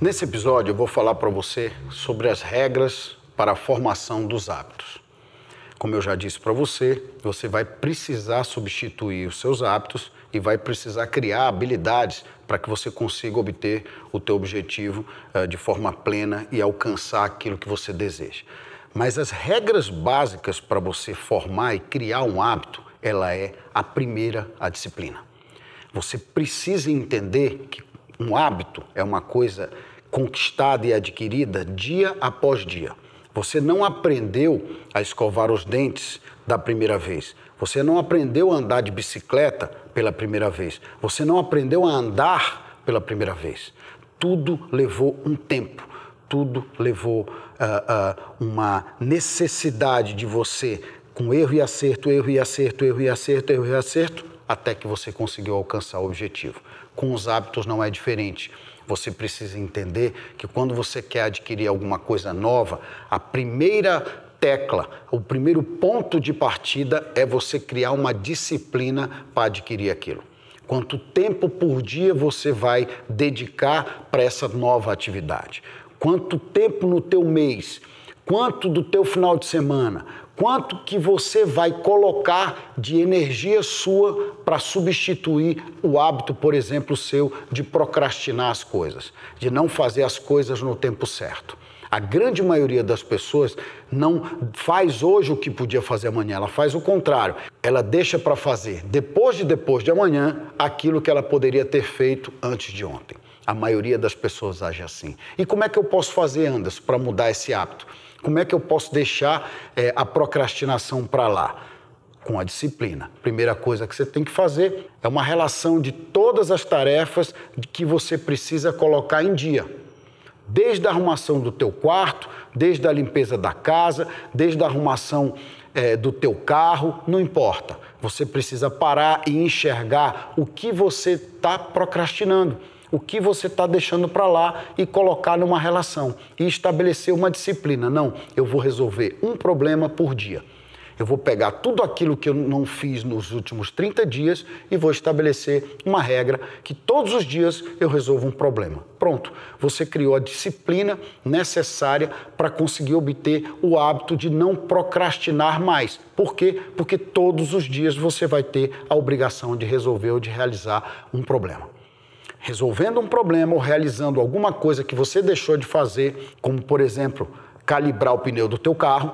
Nesse episódio eu vou falar para você sobre as regras para a formação dos hábitos. Como eu já disse para você, você vai precisar substituir os seus hábitos e vai precisar criar habilidades para que você consiga obter o teu objetivo uh, de forma plena e alcançar aquilo que você deseja. Mas as regras básicas para você formar e criar um hábito, ela é a primeira, a disciplina. Você precisa entender que um hábito é uma coisa conquistada e adquirida dia após dia. Você não aprendeu a escovar os dentes da primeira vez. Você não aprendeu a andar de bicicleta pela primeira vez. Você não aprendeu a andar pela primeira vez. Tudo levou um tempo. Tudo levou uh, uh, uma necessidade de você, com erro e acerto, erro e acerto, erro e acerto, erro e acerto, até que você conseguiu alcançar o objetivo. Com os hábitos não é diferente. Você precisa entender que quando você quer adquirir alguma coisa nova, a primeira tecla, o primeiro ponto de partida é você criar uma disciplina para adquirir aquilo. Quanto tempo por dia você vai dedicar para essa nova atividade? Quanto tempo no teu mês? Quanto do teu final de semana? Quanto que você vai colocar de energia sua para substituir o hábito, por exemplo, seu de procrastinar as coisas, de não fazer as coisas no tempo certo. A grande maioria das pessoas não faz hoje o que podia fazer amanhã, ela faz o contrário. Ela deixa para fazer depois de depois de amanhã aquilo que ela poderia ter feito antes de ontem. A maioria das pessoas age assim. E como é que eu posso fazer, Anderson, para mudar esse hábito? Como é que eu posso deixar é, a procrastinação para lá? Com a disciplina. Primeira coisa que você tem que fazer é uma relação de todas as tarefas que você precisa colocar em dia. Desde a arrumação do teu quarto, desde a limpeza da casa, desde a arrumação é, do teu carro, não importa. Você precisa parar e enxergar o que você está procrastinando o que você está deixando para lá e colocar numa relação e estabelecer uma disciplina. Não, eu vou resolver um problema por dia. Eu vou pegar tudo aquilo que eu não fiz nos últimos 30 dias e vou estabelecer uma regra que todos os dias eu resolvo um problema. Pronto, você criou a disciplina necessária para conseguir obter o hábito de não procrastinar mais. Por quê? Porque todos os dias você vai ter a obrigação de resolver ou de realizar um problema resolvendo um problema ou realizando alguma coisa que você deixou de fazer, como por exemplo, calibrar o pneu do teu carro,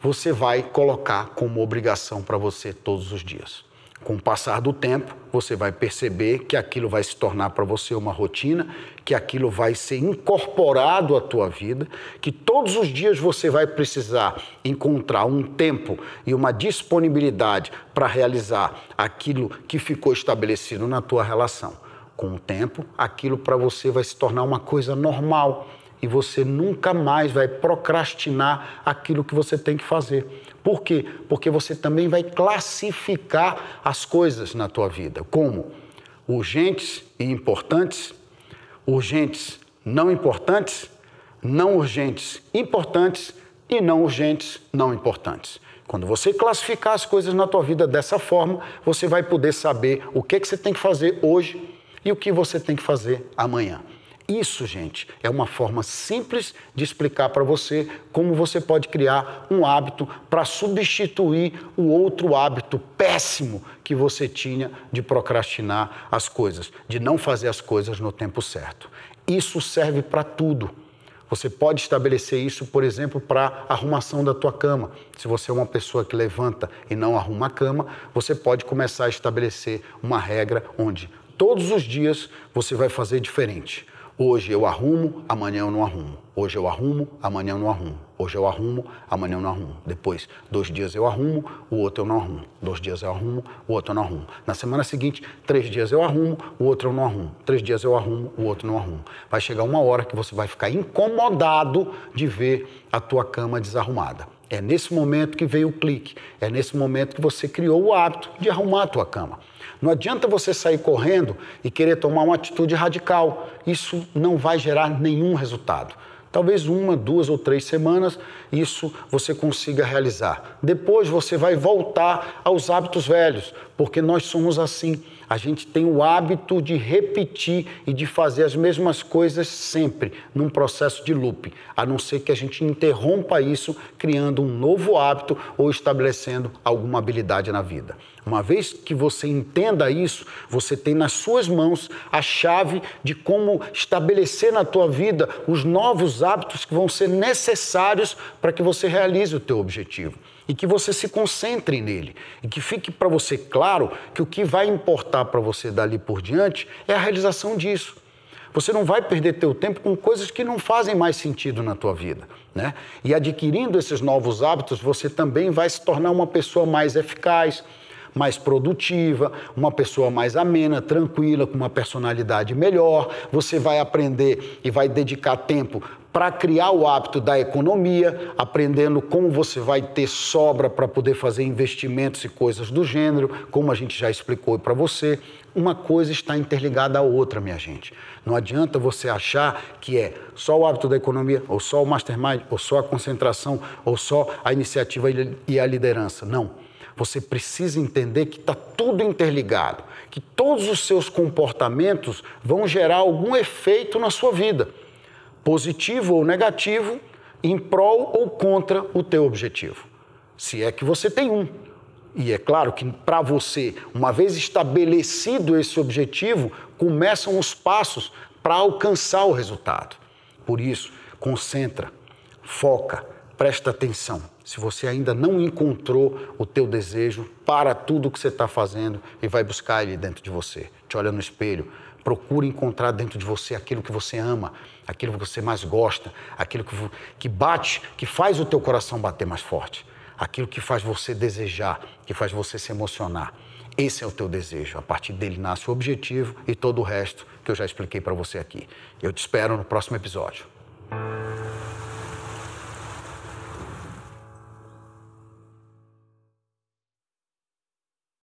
você vai colocar como obrigação para você todos os dias. Com o passar do tempo, você vai perceber que aquilo vai se tornar para você uma rotina, que aquilo vai ser incorporado à tua vida, que todos os dias você vai precisar encontrar um tempo e uma disponibilidade para realizar aquilo que ficou estabelecido na tua relação com o tempo, aquilo para você vai se tornar uma coisa normal e você nunca mais vai procrastinar aquilo que você tem que fazer. Por quê? Porque você também vai classificar as coisas na tua vida como urgentes e importantes, urgentes não importantes, não urgentes importantes e não urgentes não importantes. Quando você classificar as coisas na tua vida dessa forma, você vai poder saber o que, que você tem que fazer hoje e o que você tem que fazer amanhã. Isso, gente, é uma forma simples de explicar para você como você pode criar um hábito para substituir o outro hábito péssimo que você tinha de procrastinar as coisas, de não fazer as coisas no tempo certo. Isso serve para tudo. Você pode estabelecer isso, por exemplo, para arrumação da tua cama. Se você é uma pessoa que levanta e não arruma a cama, você pode começar a estabelecer uma regra onde Todos os dias você vai fazer diferente. Hoje eu arrumo, amanhã eu não arrumo. Hoje eu arrumo, amanhã eu não arrumo. Hoje eu arrumo, amanhã eu não arrumo. Depois, dois dias eu arrumo, o outro eu não arrumo. Dois dias eu arrumo, o outro eu não arrumo. Na semana seguinte, três dias eu arrumo, o outro eu não arrumo. Três dias eu arrumo, o outro não arrumo. Vai chegar uma hora que você vai ficar incomodado de ver a tua cama desarrumada. É nesse momento que veio o clique. É nesse momento que você criou o hábito de arrumar a tua cama. Não adianta você sair correndo e querer tomar uma atitude radical. Isso não vai gerar nenhum resultado. Talvez uma, duas ou três semanas isso você consiga realizar. Depois você vai voltar aos hábitos velhos, porque nós somos assim. A gente tem o hábito de repetir e de fazer as mesmas coisas sempre, num processo de loop, a não ser que a gente interrompa isso criando um novo hábito ou estabelecendo alguma habilidade na vida. Uma vez que você entenda isso, você tem nas suas mãos a chave de como estabelecer na tua vida os novos hábitos que vão ser necessários para que você realize o teu objetivo e que você se concentre nele e que fique para você claro que o que vai importar para você dali por diante é a realização disso. Você não vai perder teu tempo com coisas que não fazem mais sentido na tua vida, né? E adquirindo esses novos hábitos, você também vai se tornar uma pessoa mais eficaz, mais produtiva, uma pessoa mais amena, tranquila, com uma personalidade melhor. Você vai aprender e vai dedicar tempo para criar o hábito da economia, aprendendo como você vai ter sobra para poder fazer investimentos e coisas do gênero, como a gente já explicou para você. Uma coisa está interligada à outra, minha gente. Não adianta você achar que é só o hábito da economia, ou só o mastermind, ou só a concentração, ou só a iniciativa e a liderança. Não. Você precisa entender que está tudo interligado, que todos os seus comportamentos vão gerar algum efeito na sua vida positivo ou negativo, em prol ou contra o teu objetivo. Se é que você tem um. E é claro que para você, uma vez estabelecido esse objetivo, começam os passos para alcançar o resultado. Por isso, concentra, foca, presta atenção. Se você ainda não encontrou o teu desejo, para tudo o que você está fazendo e vai buscar ele dentro de você. Te olha no espelho, Procure encontrar dentro de você aquilo que você ama, aquilo que você mais gosta, aquilo que, que bate, que faz o teu coração bater mais forte, aquilo que faz você desejar, que faz você se emocionar. Esse é o teu desejo. A partir dele nasce o objetivo e todo o resto que eu já expliquei para você aqui. Eu te espero no próximo episódio.